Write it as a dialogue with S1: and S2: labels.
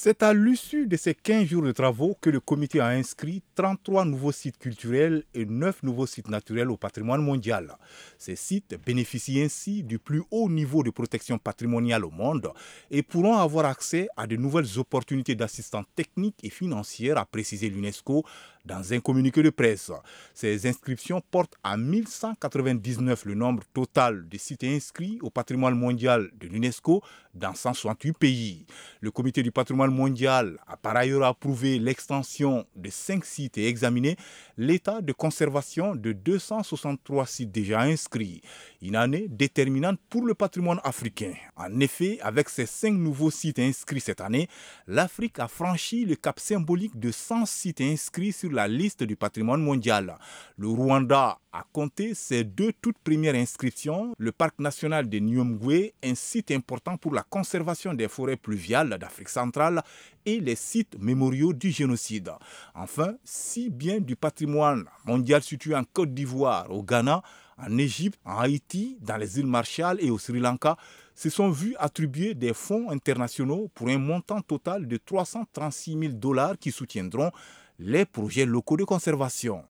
S1: C'est à l'issue de ces 15 jours de travaux que le comité a inscrit 33 nouveaux sites culturels et 9 nouveaux sites naturels au patrimoine mondial. Ces sites bénéficient ainsi du plus haut niveau de protection patrimoniale au monde et pourront avoir accès à de nouvelles opportunités d'assistance technique et financière, a précisé l'UNESCO dans un communiqué de presse. Ces inscriptions portent à 1199 le nombre total de sites inscrits au patrimoine mondial de l'UNESCO dans 168 pays. Le comité du patrimoine mondial a par ailleurs approuvé l'extension de 5 sites et examiné l'état de conservation de 263 sites déjà inscrits. Une année déterminante pour le patrimoine africain. En effet, avec ces 5 nouveaux sites inscrits cette année, l'Afrique a franchi le cap symbolique de 100 sites inscrits sur la liste du patrimoine mondial. Le Rwanda a compté ses deux toutes premières inscriptions, le parc national de Nyomgwe, un site important pour la conservation des forêts pluviales d'Afrique centrale et les sites mémoriaux du génocide. Enfin, six biens du patrimoine mondial situés en Côte d'Ivoire, au Ghana, en Égypte, en Haïti, dans les îles Marshall et au Sri Lanka se sont vus attribuer des fonds internationaux pour un montant total de 336 000 dollars qui soutiendront les projets locaux de conservation.